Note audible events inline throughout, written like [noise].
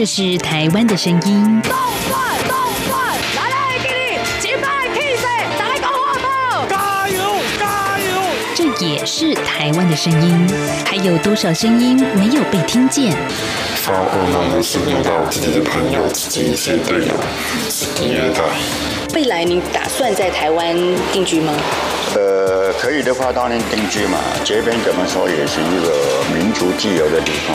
这是台湾的声音。动转动转，来来给你击败 Kiss，来个火炮！加油加油！这也是台湾的声音。还有多少声音没有被听见？发噩梦的是梦到自己的朋友、自己一些队友是第二代。未来你打算在台湾定居吗？呃，可以的话当然定居嘛。这边怎么说也是一个民族自由的地方。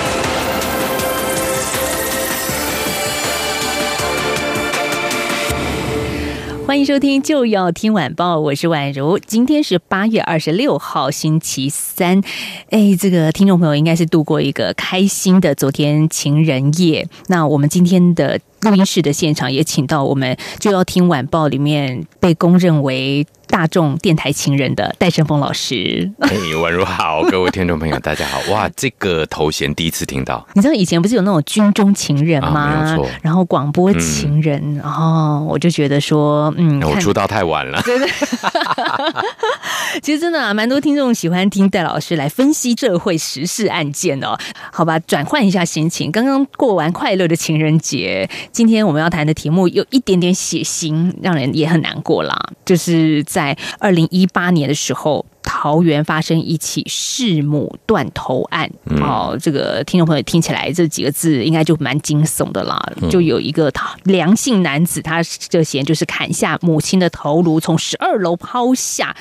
欢迎收听就要听晚报，我是宛如。今天是八月二十六号，星期三。哎，这个听众朋友应该是度过一个开心的昨天情人夜。那我们今天的录音室的现场也请到我们就要听晚报里面被公认为。大众电台情人的戴胜峰老师，哎，宛如好，各位听众朋友，大家好！哇，[laughs] 这个头衔第一次听到。你知道以前不是有那种军中情人吗？没错。然后广播情人，然后我就觉得说，嗯，我出道太晚了。[laughs] 对对。[laughs] 其实真的啊，蛮多听众喜欢听戴老师来分析社会时事案件哦。好吧，转换一下心情。刚刚过完快乐的情人节，今天我们要谈的题目有一点点血腥，让人也很难过啦。就是在。在二零一八年的时候。桃园发生一起弑母断头案，哦，这个听众朋友听起来这几个字应该就蛮惊悚的啦。就有一个良性男子，他涉嫌就是砍下母亲的头颅，从十二楼抛下。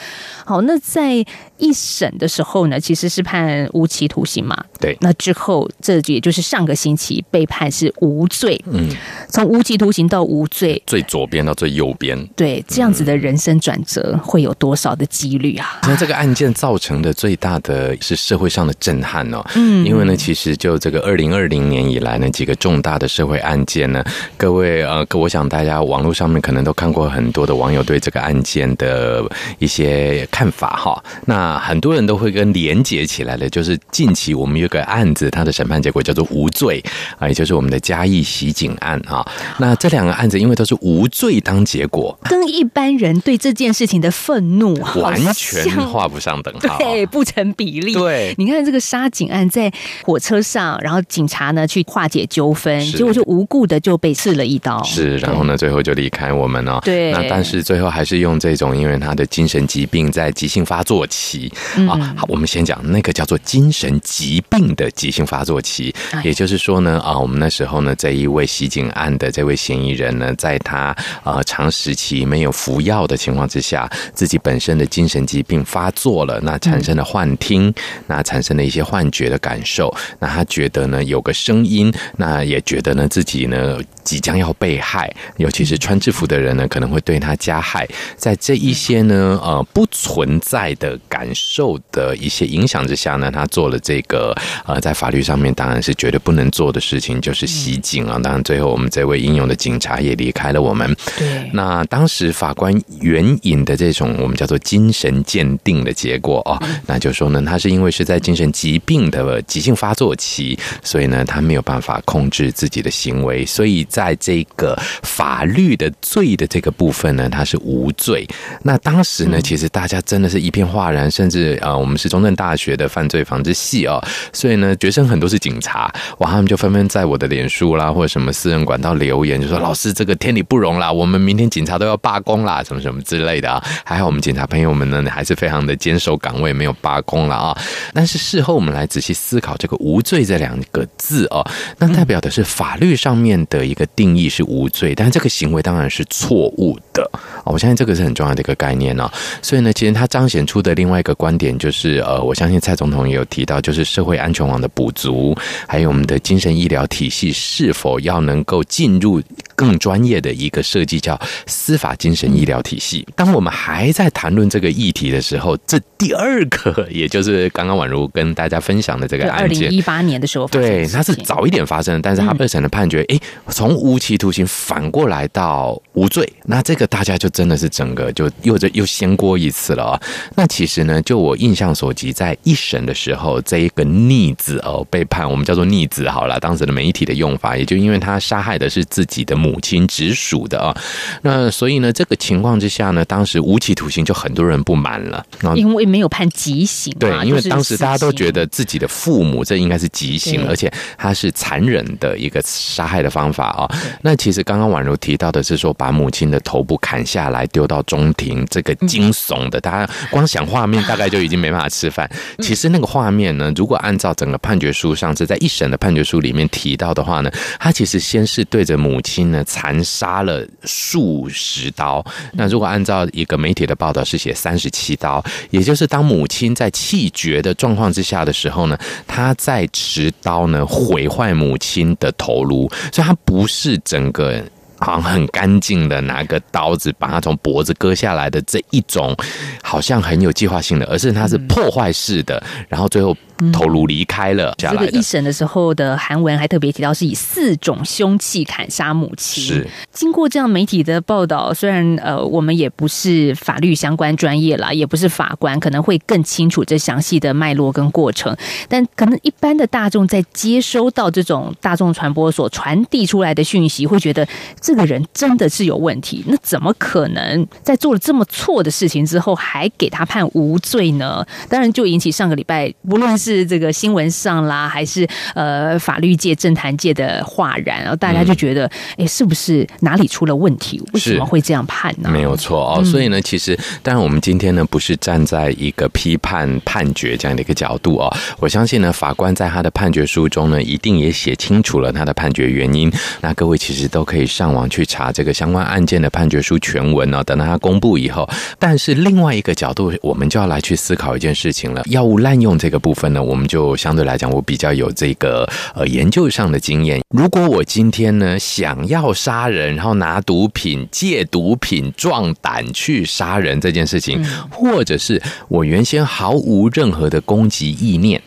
好，那在一审的时候呢，其实是判无期徒刑嘛。对，那之后这也就是上个星期被判是无罪。嗯，从无期徒刑到无罪，最左边到最右边，对，这样子的人生转折会有多少的几率啊？那这个案件造成的最大的是社会上的震撼哦，嗯，因为呢，其实就这个二零二零年以来呢，几个重大的社会案件呢，各位呃，我想大家网络上面可能都看过很多的网友对这个案件的一些看法哈。那很多人都会跟连结起来的，就是近期我们有个案子，它的审判结果叫做无罪啊，也就是我们的嘉义袭警案啊。那这两个案子因为都是无罪当结果，跟一般人对这件事情的愤怒完全画不上等号，对，不成比例。对，你看这个杀警案在火车上，然后警察呢去化解纠纷，结果就无故的就被刺了一刀。是，然后呢，最后就离开我们了。对，那但是最后还是用这种，因为他的精神疾病在急性发作期啊。好，我们先讲那个叫做精神疾病的急性发作期，也就是说呢，啊，我们那时候呢，这一位袭警案的这位嫌疑人呢，在他呃长时期没有服药的情况之下，自己本身的精神疾病发作了，那产生了幻听，那产生了一些幻觉的感受，那他觉得呢有个声音，那也觉得呢自己呢即将要被害，尤其是穿制服的人呢可能会对他加害，在这一些呢呃不存在的感受的一些影响之下呢，他做了这个呃在法律上面当然是绝对不能做的事情，就是袭警啊。当然最后我们这位英勇的警察也离开了我们。对，那当时法官援引的这种我们叫做精神鉴定的结果哦，那就说呢，他是因为是在精神疾病的急性发作期，所以呢，他没有办法控制自己的行为，所以在这个法律的罪的这个部分呢，他是无罪。那当时呢，其实大家真的是一片哗然，甚至啊，我们是中正大学的犯罪防治系哦，所以呢，学生很多是警察，哇，他们就纷纷在我的脸书啦或者什么私人管道留言，就说老师这个天理不容啦，我们明天警察都要罢工啦，什么什么之类的啊。还好我们警察朋友们呢，还是非常的坚守岗位，没有罢工了啊。但是事后我们来仔细思考这个“无罪”这两个字哦，那代表的是法律上面的一个定义是无罪，但这个行为当然是错误的。我相信这个是很重要的一个概念呢。所以呢，其实它彰显出的另外一个观点就是，呃，我相信蔡总统也有提到，就是社会安全网的补足，还有我们的精神医疗体系是否要能够进入。更专业的一个设计，叫司法精神医疗体系。当我们还在谈论这个议题的时候，这第二个，也就是刚刚宛如跟大家分享的这个案件零一。八年的时候的对，事情，它是早一点发生的，但是他二审的判决，哎，从无期徒刑反过来到无罪，那这个大家就真的是整个就又这又掀锅一次了啊、那其实呢，就我印象所及，在一审的时候，这一个逆子哦被判，我们叫做逆子好了，当时的媒体的用法，也就因为他杀害的是自己的母亲直属的啊、那所以呢，这个情况之下呢，当时无期徒刑就很多人不满了，然后因为没有判极刑嘛，对，因为当时大家都觉得自己的父母这应该是极刑，而且他是残忍的一个杀害的方法啊、那其实刚刚宛如提到的是说，把母亲的头部砍下来丢到中庭，这个惊悚的，大家光想画面大概就已经没办法吃饭。[laughs] 其实那个画面呢，如果按照整个判决书上是在一审的判决书里面提到的话呢，他其实先是对着母亲呢残杀了数十刀。那如果按照一个媒体的报道是写三十七刀，也就是当母亲在气绝的状况之下的时候呢，他在持刀呢毁坏母亲的头颅，所以他不是整个。好像很干净的拿个刀子把他从脖子割下来的这一种，好像很有计划性的，而是他是破坏式的，然后最后头颅离开了下来的这个一。审的时候的韩文还特别提到，是以四种凶器砍杀母亲。是，经过这样媒体的报道，虽然呃我们也不是法律相关专业啦，也不是法官，可能会更清楚这详细的脉络跟过程，但可能一般的大众在接收到这种大众传播所传递出来的讯息，会觉得这个人真的是有问题。那怎么可能在做了这么错的事情之后，还给他判无罪呢？当然，就引起上个礼拜不论是这个新闻上啦，还是呃法律界、政坛界的哗然，然后大家就觉得，哎、是不是哪里出了问题？为什么会这样判呢？没有错哦，所以呢，其实当然我们今天呢不是站在一个批判判决这样的一个角度哦，我相信呢法官在他的判决书中呢一定也写清楚了他的判决原因。那各位其实都可以上网去查这个相关案件的判决书全文哦，等到他公布以后。但是另外一个角度，我们就要来去思考一件事情了：药物滥用这个部分呢，我们就相对来讲，我比较有这个呃研究上的经验。如果我今天呢想要杀人，然后拿毒品、借毒品壮胆去杀人这件事情，或者是我原先毫无任何的攻击意念。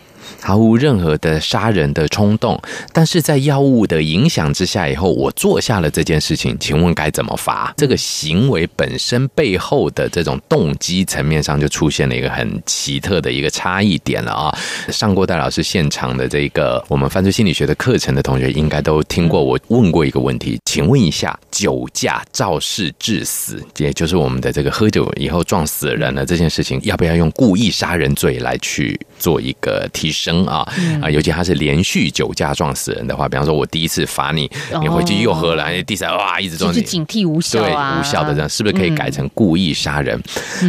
毫无任何的杀人的冲动，但是在药物的影响之下以后，我做下了这件事情，请问该怎么罚？这个行为本身背后的这种动机层面上，就出现了一个很奇特的一个差异点了啊！上过戴老师现场的这个我们犯罪心理学的课程的同学，应该都听过我问过一个问题，请问一下，酒驾肇事致死，也就是我们的这个喝酒以后撞死人了这件事情，要不要用故意杀人罪来去做一个提升啊？啊，尤其他是连续酒驾撞死人的话，比方说我第一次罚你，你回去又喝了，哎第三哇一直撞你，就是警惕无效对啊，无效的这样，是不是可以改成故意杀人？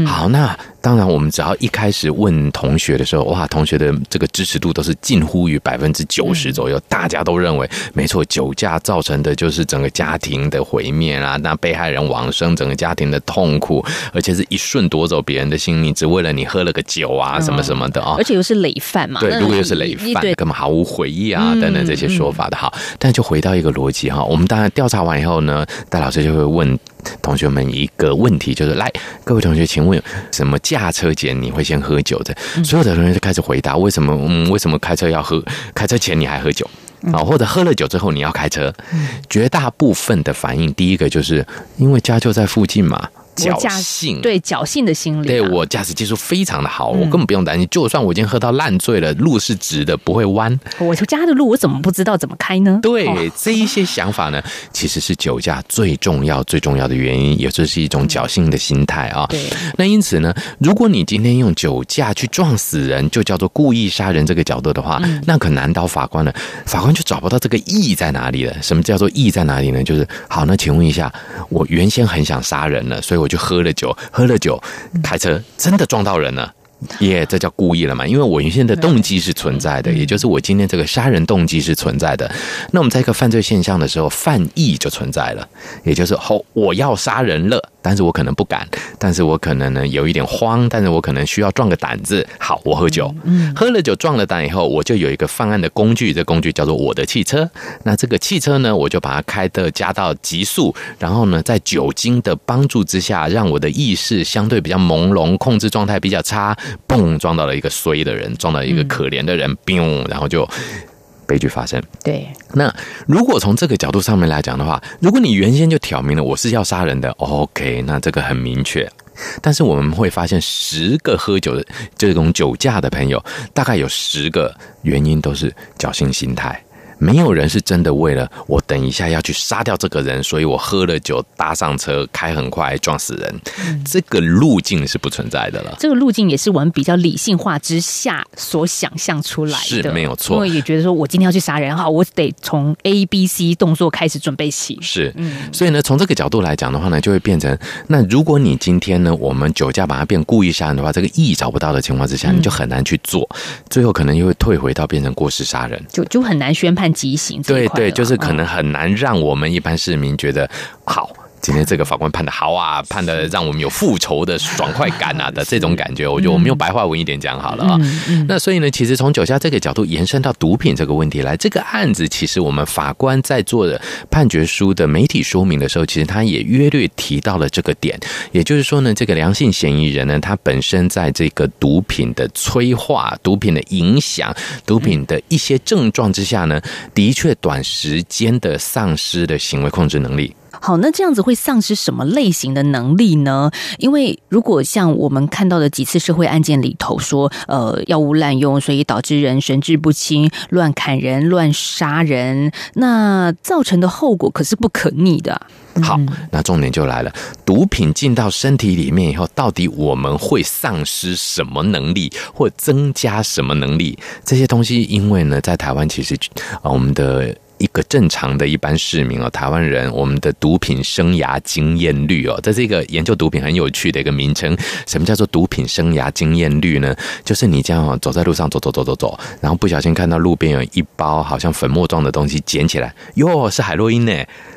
好，那当然，我们只要一开始问同学的时候，哇，同学的这个支持度都是近乎于百分之九十左右，大家都认为没错，酒驾造成的就是整个家庭的毁灭啊，那被害人往生，整个家庭的痛苦，而且是一瞬夺走别人的性命，只为了你喝了个酒啊，什么什么的啊、而且又是累犯嘛。对，如果又是累犯，根本毫无悔意啊，嗯等等这些说法的哈。但就回到一个逻辑哈，我们当然调查完以后呢，戴老师就会问同学们一个问题，就是来，各位同学，请问什么驾车前你会先喝酒的？所有的同学就开始回答，为什么？嗯，为什么开车要喝？开车前你还喝酒？啊，或者喝了酒之后你要开车？绝大部分的反应，第一个就是因为家就在附近嘛。侥幸，对侥幸的心理啊，对我驾驶技术非常的好，嗯我根本不用担心。就算我已经喝到烂醉了，路是直的，不会弯。我家的路我怎么不知道怎么开呢？对、哦这一些想法呢，[laughs] 其实是酒驾最重要、最重要的原因，也就是一种侥幸的心态啊。对，那因此呢，如果你今天用酒驾去撞死人，就叫做故意杀人这个角度的话，嗯那可难倒法官了。法官就找不到这个意在哪里了。什么叫做意在哪里呢？就是好，那请问一下，我原先很想杀人了，所以我就喝了酒，喝了酒开车，真的撞到人了。耶这叫故意了嘛？因为我原先的动机是存在的，也就是我今天这个杀人动机是存在的。那我们在一个犯罪现象的时候，犯意就存在了，也就是哦我要杀人了。但是我可能不敢，但是我可能呢有一点慌，但是我可能需要壮个胆子。好，我喝酒，喝了酒壮了胆以后，我就有一个犯案的工具，这工具叫做我的汽车。那这个汽车呢，我就把它开的加到极速，然后呢，在酒精的帮助之下，让我的意识相对比较朦胧，控制状态比较差，嘣，撞到了一个衰的人，撞到一个可怜的人，嘣，然后就悲剧发生。对，那如果从这个角度上面来讲的话，如果你原先就挑明了我是要杀人的，OK，那这个很明确。但是我们会发现，十个喝酒的这种酒驾的朋友，大概有十个原因都是侥幸心态。没有人是真的为了我等一下要去杀掉这个人，所以我喝了酒搭上车开很快撞死人。这个路径是不存在的了。这个路径也是我们比较理性化之下所想象出来的，是没有错因为也觉得说我今天要去杀人，哈，我得从 A、B、C 动作开始准备起。是，嗯所以呢，从这个角度来讲的话呢，就会变成那如果你今天呢，我们酒驾把它变故意杀人的话，这个意找不到的情况之下，你就很难去做，最后可能又会退回到变成过失杀人。就就很难宣判极刑这一对对，就是可嗯能很难让我们一般市民觉得好。今天这个法官判的好啊，判的让我们有复仇的爽快感啊的这种感觉，我觉得我们用白话文一点讲好了啊。那所以呢，其实从酒驾这个角度延伸到毒品这个问题来，这个案子其实我们法官在做的判决书的媒体说明的时候，其实他也约略提到了这个点，也就是说呢，这个良性嫌疑人呢，他本身在这个毒品的催化、毒品的影响、毒品的一些症状之下呢，的确短时间的丧失了行为控制能力。好，那这样子会丧失什么类型的能力呢？因为如果像我们看到的几次社会案件里头说，呃，药物滥用，所以导致人神志不清、乱砍人、乱杀人，那造成的后果可是不可逆的啊。好，那重点就来了，毒品进到身体里面以后，到底我们会丧失什么能力，或增加什么能力？这些东西，因为呢，在台湾其实啊、呃我们的。一个正常的一般市民哦，台湾人我们的毒品生涯经验率哦，这是一个研究毒品很有趣的一个名称。什么叫做毒品生涯经验率呢？就是你这样，走在路上走走走走走，然后不小心看到路边有一包好像粉末状的东西，捡起来，哟，是海洛因呢。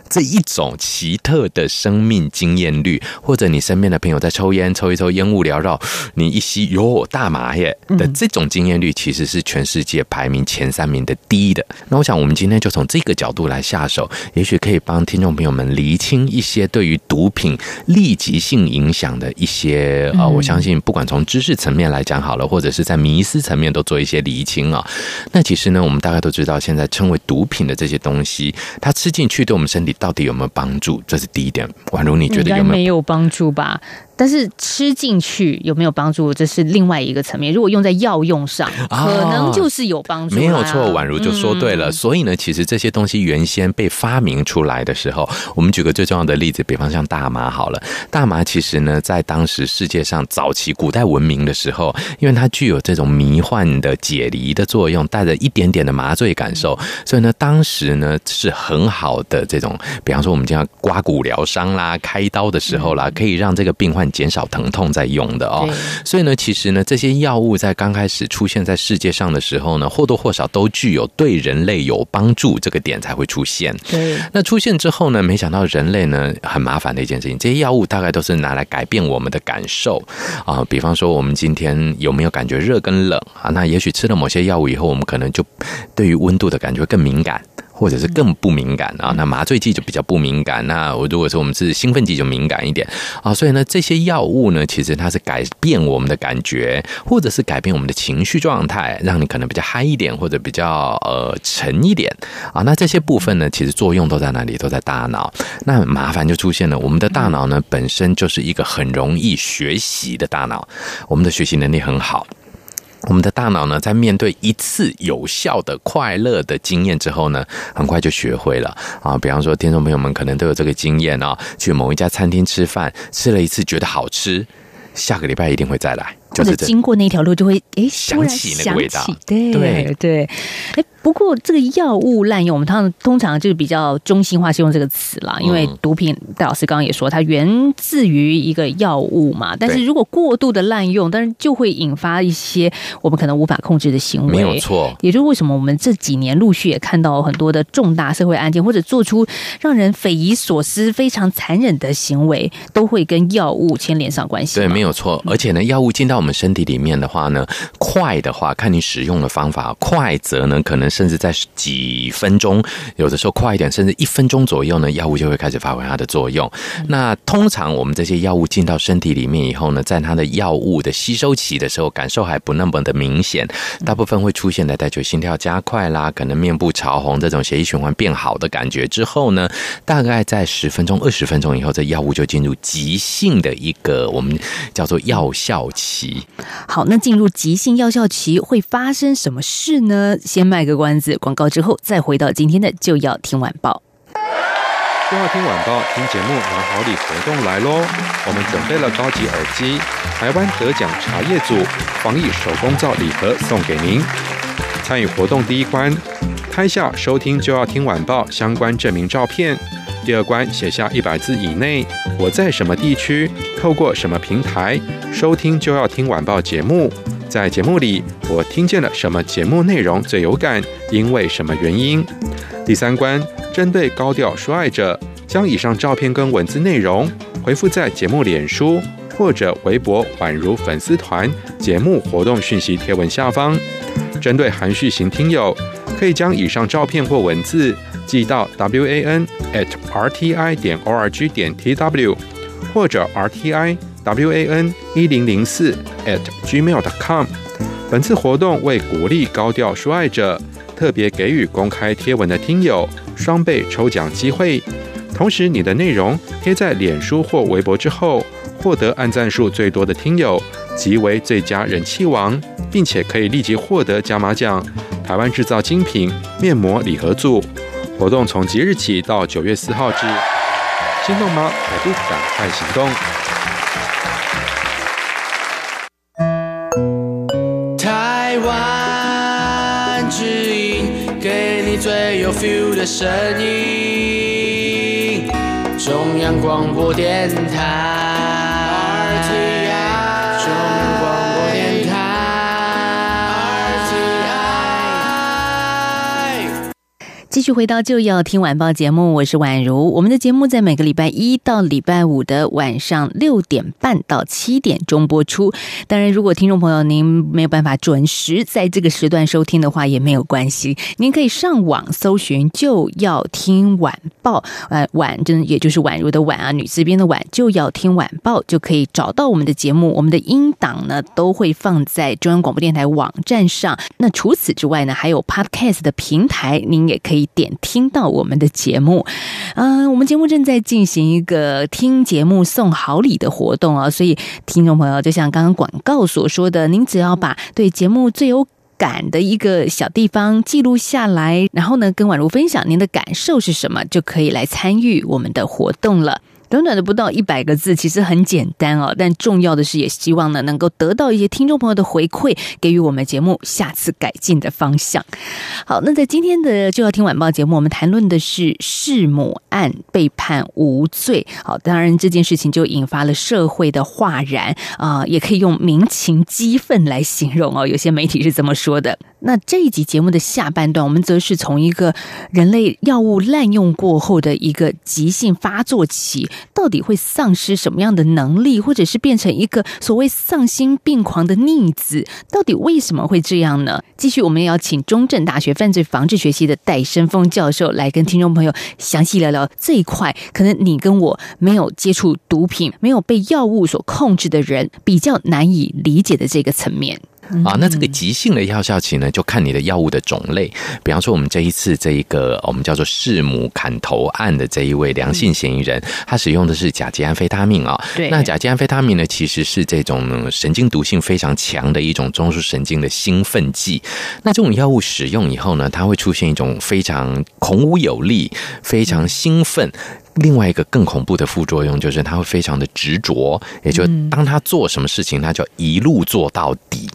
这一种奇特的生命经验率，或者你身边的朋友在抽烟，抽一抽烟雾缭绕，你一吸哟大麻耶的这种经验率，其实是全世界排名前三名的低的。那我想，我们今天就从这个角度来下手，也许可以帮听众朋友们厘清一些对于毒品立即性影响的一些啊、呃我相信不管从知识层面来讲好了，或者是在迷思层面都做一些厘清啊。那其实呢，我们大概都知道，现在称为毒品的这些东西，它吃进去对我们身体到底有没有帮助？这是第一点。宛如你觉得有？没有帮助吧？但是吃进去有没有帮助，这是另外一个层面。如果用在药用上，啊可能就是有帮助啦。没有错，宛如就说对了。嗯所以呢，其实这些东西原先被发明出来的时候，我们举个最重要的例子，比方像大麻好了。大麻其实呢，在当时世界上早期古代文明的时候，因为它具有这种迷幻的解离的作用，带着一点点的麻醉感受，所以呢，当时呢是很好的这种，比方说我们讲刮骨疗伤啦、开刀的时候啦，可以让这个病患减少疼痛在用的哦。所以呢，其实呢，这些药物在刚开始出现在世界上的时候呢，或多或少都具有对人类有帮助这个点才会出现。对那出现之后呢，没想到人类呢很麻烦的一件事情，这些药物大概都是拿来改变我们的感受啊、比方说，我们今天有没有感觉热跟冷啊？那也许吃了某些药物以后，我们可能就对于温度的感觉会更敏感。或者是更不敏感啊，那麻醉剂就比较不敏感。那我如果说我们是兴奋剂就敏感一点啊，所以呢，这些药物呢，其实它是改变我们的感觉，或者是改变我们的情绪状态，让你可能比较嗨一点，或者比较呃沉一点啊。那这些部分呢，其实作用都在哪里？都在大脑。那麻烦就出现了，我们的大脑呢本身就是一个很容易学习的大脑，我们的学习能力很好。我们的大脑呢，在面对一次有效的快乐的经验之后呢，很快就学会了啊。比方说，听众朋友们可能都有这个经验啊，去某一家餐厅吃饭，吃了一次觉得好吃，下个礼拜一定会再来，就是这。或者经过那条路就会诶，想起那个味道对对对。哎，不不过这个药物滥用，我们通常通常就是比较中性化是用这个词啦，因为嗯毒品，戴老师刚刚也说，它源自于一个药物嘛，但是如果过度的滥用，但是就会引发一些我们可能无法控制的行为。没有错。也就是为什么我们这几年陆续也看到很多的重大社会案件，或者做出让人匪夷所思、非常残忍的行为，都会跟药物牵连上关系。对，没有错。而且呢，药物进到我们身体里面的话呢，快的话看你使用的方法，快则呢可能甚至在几分钟，有的时候快一点，甚至一分钟左右呢，药物就会开始发挥它的作用。那通常我们这些药物进到身体里面以后呢，在它的药物的吸收期的时候，感受还不那么的明显，大部分会出现的带就心跳加快啦，可能面部潮红这种血液循环变好的感觉之后呢，大概在十分钟、二十分钟以后，这药物就进入急性的一个我们叫做药效期。好，那进入急性药效期会发生什么事呢？先卖个关关子，广告之后再回到今天的就要听晚报。就要听晚报，听节目拿好礼活动来喽！我们准备了高级耳机、台湾得奖茶叶组防疫手工皂礼盒送给您。参与活动第一关，拍下收听就要听晚报相关证明照片；第二关写下一百字以内我在什么地区，透过什么平台收听就要听晚报节目。在节目里，我听见了什么节目内容最有感，因为什么原因？第三关，针对高调说爱者，将以上照片跟文字内容回复在节目脸书或者微博宛如粉丝团节目活动讯息贴文下方。针对含蓄型听友，可以将以上照片或文字寄到 w a n at r t i 点 o r g 点 t w 或者 r t i w a n 一零零四 at gmail dot com。本次活动为鼓励高调说爱者，特别给予公开贴文的听友双倍抽奖机会。同时，你的内容贴在脸书或微博之后，获得按赞数最多的听友即为最佳人气王，并且可以立即获得加码奖——台湾制造精品面膜礼盒组。活动从即日起到九月四号止，心动吗？还不赶快行动！有 feel 的声音。中央广播电台继续回到就要听晚报节目，我是宛如。我们的节目在每个礼拜一到礼拜五的晚上六点半到七点钟播出。当然，如果听众朋友您没有办法准时在这个时段收听的话，也没有关系，您可以上网搜寻“就要听晚报”，呃，晚真也就是宛如的晚啊，女字边的晚，就要听晚报，就可以找到我们的节目。我们的音档呢都会放在中央广播电台网站上。那除此之外呢，还有 Podcast 的平台，您也可以点听到我们的节目。嗯、我们节目正在进行一个听节目送好礼的活动啊，所以听众朋友，就像刚刚广告所说的，您只要把对节目最有感的一个小地方记录下来，然后呢，跟宛如分享您的感受是什么，就可以来参与我们的活动了。短短的不到一百个字，其实很简单哦，但重要的是，也希望呢能够得到一些听众朋友的回馈，给予我们节目下次改进的方向。好，那在今天的就要听晚报节目，我们谈论的是弑母案被判无罪。好，当然这件事情就引发了社会的哗然啊、也可以用民情激愤来形容哦。有些媒体是这么说的。那这一集节目的下半段，我们则是从一个人类药物滥用过后的一个急性发作期，到底会丧失什么样的能力，或者是变成一个所谓丧心病狂的逆子，到底为什么会这样呢？继续，我们要请中正大学犯罪防治学系的戴生峰教授来跟听众朋友详细聊聊这一块，可能你跟我没有接触毒品、没有被药物所控制的人，比较难以理解的这个层面。啊，那这个急性的药效期呢，就看你的药物的种类。比方说，我们这一次这一个我们叫做弑母砍头案的这一位良性嫌疑人，他使用的是甲基安非他命啊、对。那甲基安非他命呢，其实是这种神经毒性非常强的一种中枢神经的兴奋剂。那这种药物使用以后呢，它会出现一种非常孔武有力、非常兴奋。另外一个更恐怖的副作用就是，他会非常的执着，也就是当他做什么事情，他就一路做到底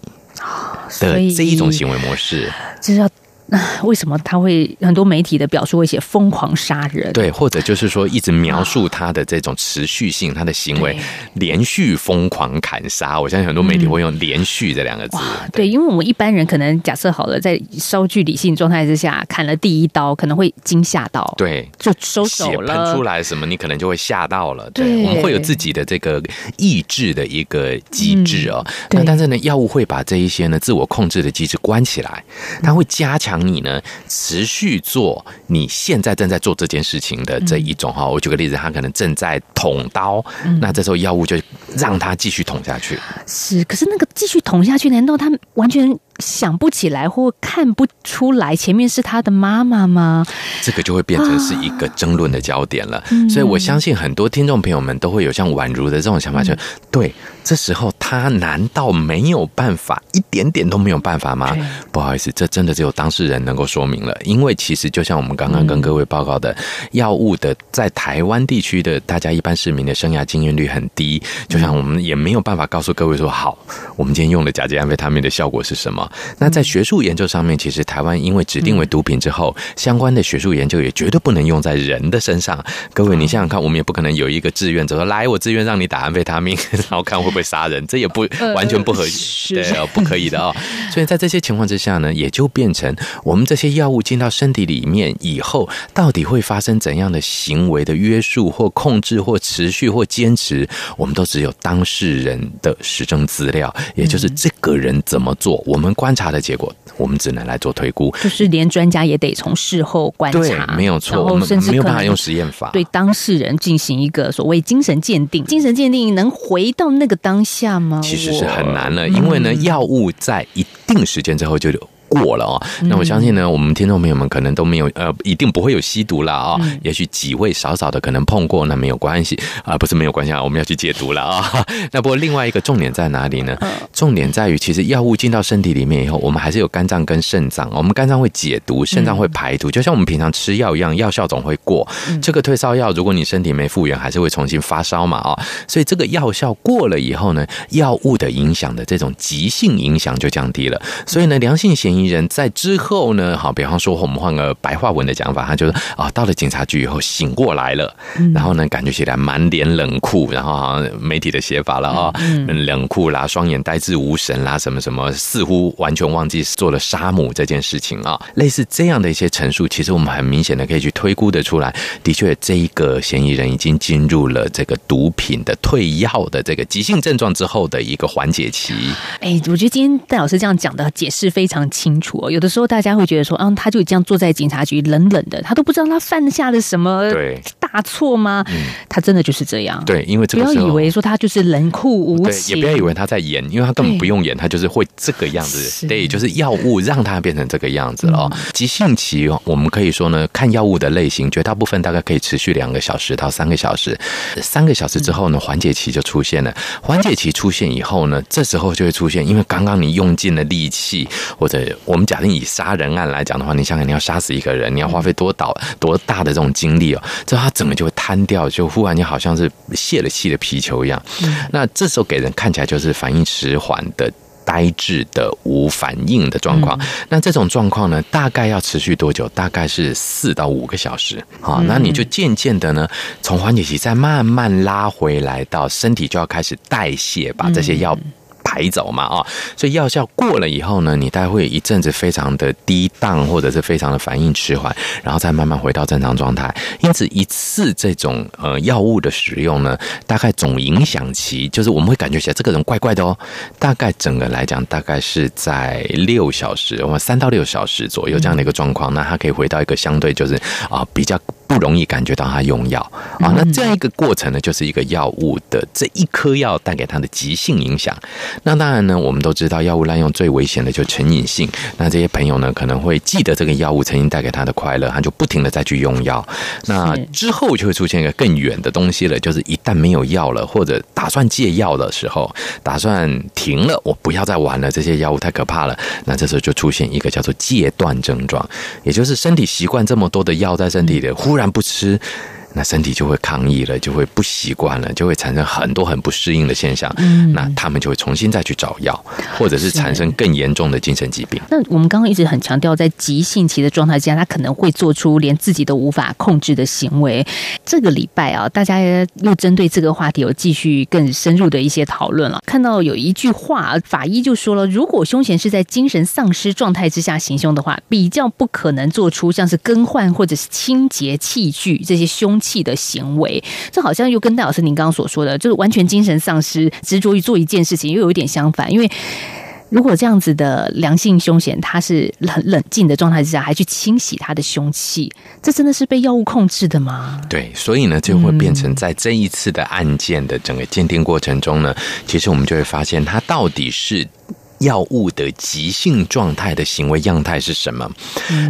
的这一种行为模式。就是要 [sighs] 为什么他会很多媒体的表述会写疯狂杀人？对，或者就是说一直描述他的这种持续性，他的行为连续疯狂砍杀。我相信很多媒体会用“连续”这两个字。对，因为我们一般人可能假设好了，在稍具理性状态之下砍了第一刀，可能会惊吓到，对，就收手血了。喷出来什么，你可能就会吓到了。对，对我们会有自己的这个抑制的一个机制哦。对那但是呢，药物会把这一些呢自我控制的机制关起来，它会加强你呢持续做你现在正在做这件事情的这一种哈。我举个例子，他可能正在捅刀，那这时候药物就让他继续捅下去。是，可是那个继续捅下去，难道他完全想不起来或看不出来前面是他的妈妈吗？这个就会变成是一个争论的焦点了。嗯所以我相信很多听众朋友们都会有像宛如的这种想法，就对，这时候他难道没有办法，一点点都没有办法吗？不好意思，这真的只有当事人能够说明了。因为其实就像我们刚刚跟各位报告的，药物的在台湾地区的大家一般市民的生涯经验率很低，就像我们也没有办法告诉各位说，好，我们今天用的甲基安非他命的效果是什么。那在学术研究上面，其实台湾因为指定为毒品之后，相关的学术研究也绝对不能用在人的身上。各位，你想想看，我们也不可能有一个志愿者说，来，我自愿让你打安非他命，然后看会不会杀人，这也不完全不合对，呃不可以的哦。[laughs] 所以在这些情况之下呢，也就变成我们这些药物进到身体里面以后，到底会发生怎样的行为的约束或控制或持续或坚持，我们都只有当事人的实证资料，也就是这个人怎么做，我们观察的结果，我们只能来做推估。就是连专家也得从事后观对察，，没有错，我们甚至没有办法用实验法。对当事人进行一个所谓精神鉴定。精神鉴定能回到那个当下吗？其实是很难了，因为呢，嗯药物在一定时间之后就过了哦。那我相信呢，我们听众朋友们可能都没有呃，一定不会有吸毒了啊、嗯也许几位少少的可能碰过，那没有关系啊、不是没有关系啊，我们要去戒毒了啊、[laughs] 那不过另外一个重点在哪里呢？嗯重点在于，其实药物进到身体里面以后，我们还是有肝脏跟肾脏，我们肝脏会解毒，肾脏会排毒，就像我们平常吃药一样，药效总会过。这个退烧药，如果你身体没复原，还是会重新发烧嘛啊、所以这个药效过了以后呢，药物的影响的这种急性影响就降低了。所以呢，良性嫌疑人在之后呢，好，比方说我们换个白话文的讲法，他就是啊，到了警察局以后醒过来了，然后呢，感觉起来满脸冷酷，然后好像媒体的写法了啊、嗯。冷酷啦，双眼呆滞无神啦，什么什么，似乎完全忘记做了杀母这件事情啊，类似这样的一些陈述，其实我们很明显的可以去推估的出来，的确，这一个嫌疑人已经进入了这个毒品的退药的这个急性症状之后的一个缓解期。哎，我觉得今天戴老师这样讲的解释非常清楚哦。有的时候大家会觉得说，嗯，他就这样坐在警察局冷冷的，他都不知道他犯下了什么对大错吗？他真的就是这样。对，因为这不要个时候以为说他就是冷酷无对，情，也不要以为他在演，因为他根本不用演，他就是会这个样子是。对，就是药物让他变成这个样子了哦。嗯急性期哦，我们可以说呢，看药物的类型，绝大部分大概可以持续两个小时到三个小时。三个小时之后呢，缓解期就出现了。缓解期出现以后呢，这时候就会出现，因为刚刚你用尽了力气，或者我们假定以杀人案来讲的话，你想想你要杀死一个人，你要花费多大多大的这种精力哦，这他整个就会瘫掉，就忽然间好像是泄了气的皮球一样。那这时候给人看起来就是反应迟缓的。呆滞的无反应的状况，那这种状况呢，大概要持续多久？大概是四到五个小时。啊，那你就渐渐的呢，从缓解期再慢慢拉回来，到身体就要开始代谢，把这些药。排走嘛啊、所以药效过了以后呢，你大概会一阵子非常的低档，或者是非常的反应迟缓，然后再慢慢回到正常状态。因此，一次这种呃药物的使用呢，大概总影响期就是我们会感觉起来这个人怪怪的哦。大概整个来讲，大概是在六小时我们三到六小时左右这样的一个状况，那它可以回到一个相对就是啊、比较不容易感觉到他用药啊。那这样一个过程呢，就是一个药物的这一颗药带给他的急性影响。那当然呢，我们都知道药物滥用最危险的就成瘾性。那这些朋友呢，可能会记得这个药物曾经带给他的快乐，他就不停的再去用药。那之后就会出现一个更远的东西了，就是一旦没有药了，或者打算戒药的时候，打算停了，我不要再玩了，这些药物太可怕了。那这时候就出现一个叫做戒断症状，也就是身体习惯这么多的药在身体里，忽然不吃。那身体就会抗议了，就会不习惯了，就会产生很多很不适应的现象。嗯那他们就会重新再去找药，或者是产生更严重的精神疾病。那我们刚刚一直很强调，在急性期的状态之下，他可能会做出连自己都无法控制的行为。这个礼拜啊，大家又针对这个话题有继续更深入的一些讨论了。看到有一句话，法医就说了，如果凶嫌是在精神丧失状态之下行凶的话，比较不可能做出像是更换或者是清洁器具这些凶气的行为。这好像又跟戴老师您刚刚所说的，就是完全精神丧失，执着于做一件事情，又有一点相反，因为。如果这样子的良性凶险，他是很冷静的状态之下，还去清洗他的凶器，这真的是被药物控制的吗？对，所以呢，就会变成在这一次的案件的整个鉴定过程中呢，其实我们就会发现，他到底是。药物的急性状态的行为样态是什么？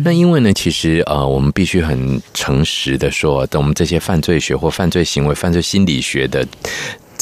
那因为呢，其实呃，我们必须很诚实的说，等我们这些犯罪学或犯罪行为、犯罪心理学的。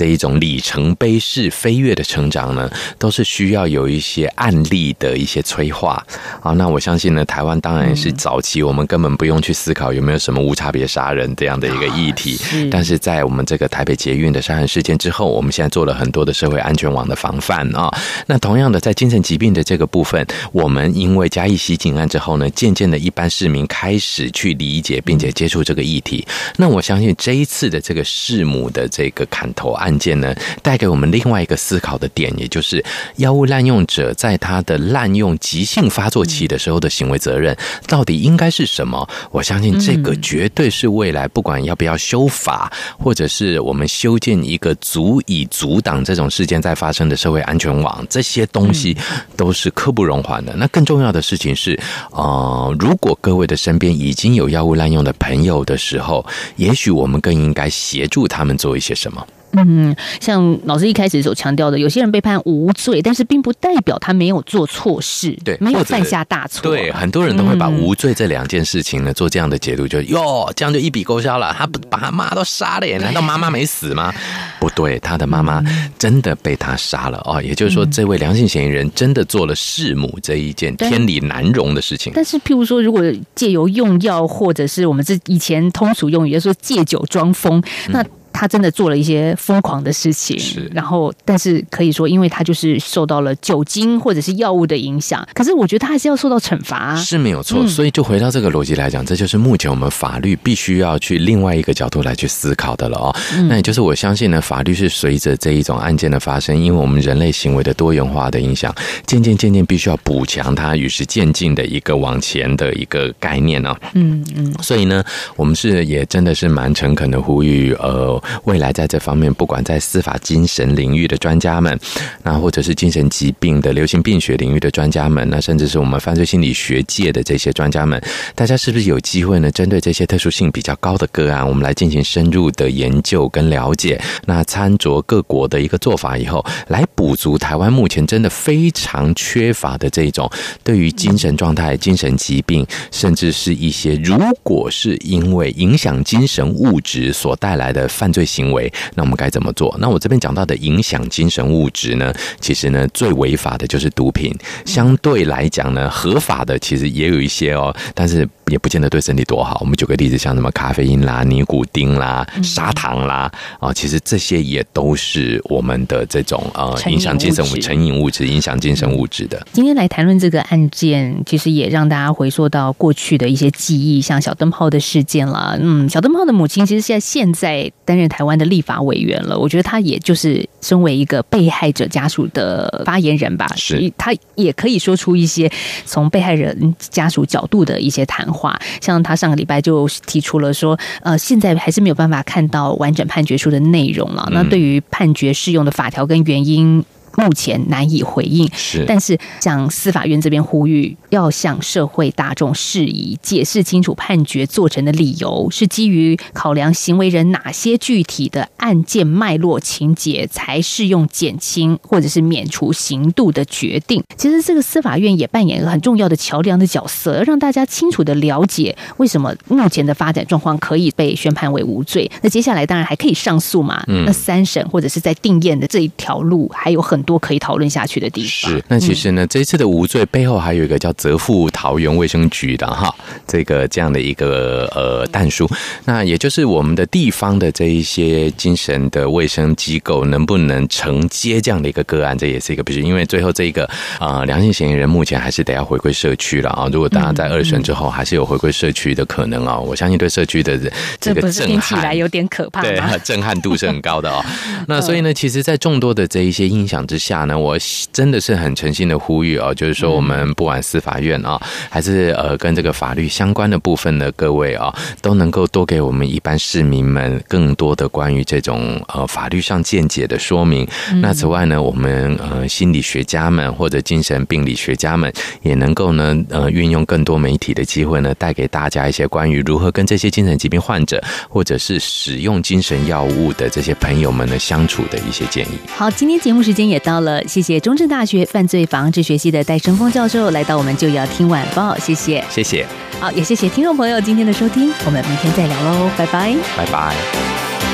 这一种里程碑式飞跃的成长呢，都是需要有一些案例的一些催化啊。那我相信呢，台湾当然是早期，我们根本不用去思考有没有什么无差别杀人这样的一个议题。但是在我们这个台北捷运的杀人事件之后，我们现在做了很多的社会安全网的防范啊。那同样的，在精神疾病的这个部分，我们因为嘉义袭警案之后呢，渐渐的一般市民开始去理解并且接触这个议题。那我相信这一次的这个弑母的这个砍头案。案件呢，带给我们另外一个思考的点，也就是药物滥用者在他的滥用急性发作期的时候的行为责任到底应该是什么？我相信这个绝对是未来不管要不要修法，或者是我们修建一个足以阻挡这种事件再发生的社会安全网，这些东西都是刻不容缓的。那更重要的事情是，呃，如果各位的身边已经有药物滥用的朋友的时候，也许我们更应该协助他们做一些什么。嗯，像老师一开始所强调的，有些人被判无罪，但是并不代表他没有做错事，对，没有犯下大错。对，很多人都会把无罪这两件事情呢做这样的解读，就哟，这样就一笔勾销了。他不把他妈都杀了耶，难道妈妈没死吗？[laughs] 不对，他的妈妈真的被他杀了哦。也就是说，这位良性嫌疑人真的做了弑母这一件天理难容的事情。但是，譬如说，如果借由用药，或者是我们这以前通俗用语说借酒装疯，那。他真的做了一些疯狂的事情，是。然后，但是可以说，因为他就是受到了酒精或者是药物的影响，可是我觉得他还是要受到惩罚，是没有错。所以，就回到这个逻辑来讲，这就是目前我们法律必须要去另外一个角度来去思考的了哦。那也就是我相信呢，法律是随着这一种案件的发生，因为我们人类行为的多元化的影响，渐渐渐渐必须要补强它与时渐进的一个往前的一个概念呢。嗯嗯。所以呢，我们是也真的是蛮诚恳的呼吁，呃。未来在这方面，不管在司法精神领域的专家们，那或者是精神疾病的流行病学领域的专家们，那甚至是我们犯罪心理学界的这些专家们，大家是不是有机会呢？针对这些特殊性比较高的个案，我们来进行深入的研究跟了解。那参酌各国的一个做法以后，来补足台湾目前真的非常缺乏的这种对于精神状态、精神疾病，甚至是一些如果是因为影响精神物质所带来的犯罪行为，那我们该怎么做？那我这边讲到的影响精神物质呢，其实呢最违法的就是毒品，相对来讲呢合法的其实也有一些哦，但是也不见得对身体多好。我们举个例子，像什么咖啡因啦、尼古丁啦、砂糖啦啊，其实这些也都是我们的这种呃影响精神物质、成瘾物质、影响精神物质的。今天来谈论这个案件，其实也让大家回溯到过去的一些记忆，像小灯泡的事件啦。嗯，小灯泡的母亲其实现在现在担任台湾的立法委员了。我觉得他也就是身为一个被害者家属的发言人吧，是他也可以说出一些从被害人家属角度的一些谈话。像他上个礼拜就提出了说，呃，现在还是没有办法看到完整判决书的内容了。那对于判决适用的法条跟原因。目前难以回应，是，但是向司法院这边呼吁，要向社会大众释疑，解释清楚判决做成的理由，是基于考量行为人哪些具体的案件脉络情节，才适用减轻或者是免除刑度的决定。其实这个司法院也扮演一个很重要的桥梁的角色，让大家清楚的了解为什么目前的发展状况可以被宣判为无罪。那接下来当然还可以上诉嘛？嗯，那三审或者是在定验的这一条路还有很。很多可以讨论下去的地方。是，那其实呢，这一次的无罪背后还有一个叫泽富桃园卫生局的哈，这个这样的一个呃弹书，那也就是我们的地方的这一些精神的卫生机构能不能承接这样的一个个案，这也是一个必须，因为最后这一个呃良性嫌疑人目前还是得要回归社区了啊。如果大家在二审之后还是有回归社区的可能啊，我相信对社区的这个震听起来撼。有点可怕对？，震撼度是很高的哦。[laughs] 那所以呢，其实，在众多的这一些音响之下呢，我真的是很诚心的呼吁哦，就是说，我们不管司法院啊，还是呃跟这个法律相关的部分的各位啊，都能够多给我们一般市民们更多的关于这种呃法律上见解的说明。那此外呢，我们呃心理学家们或者精神病理学家们也能够呢呃运用更多媒体的机会呢，带给大家一些关于如何跟这些精神疾病患者或者是使用精神药物的这些朋友们呢相处的一些建议。好，今天节目时间也到了，谢谢中正大学犯罪防治学系的戴生峰教授来到我们就要听晚报，谢谢。谢谢，好，也谢谢听众朋友今天的收听，我们明天再聊喽，拜拜。拜拜。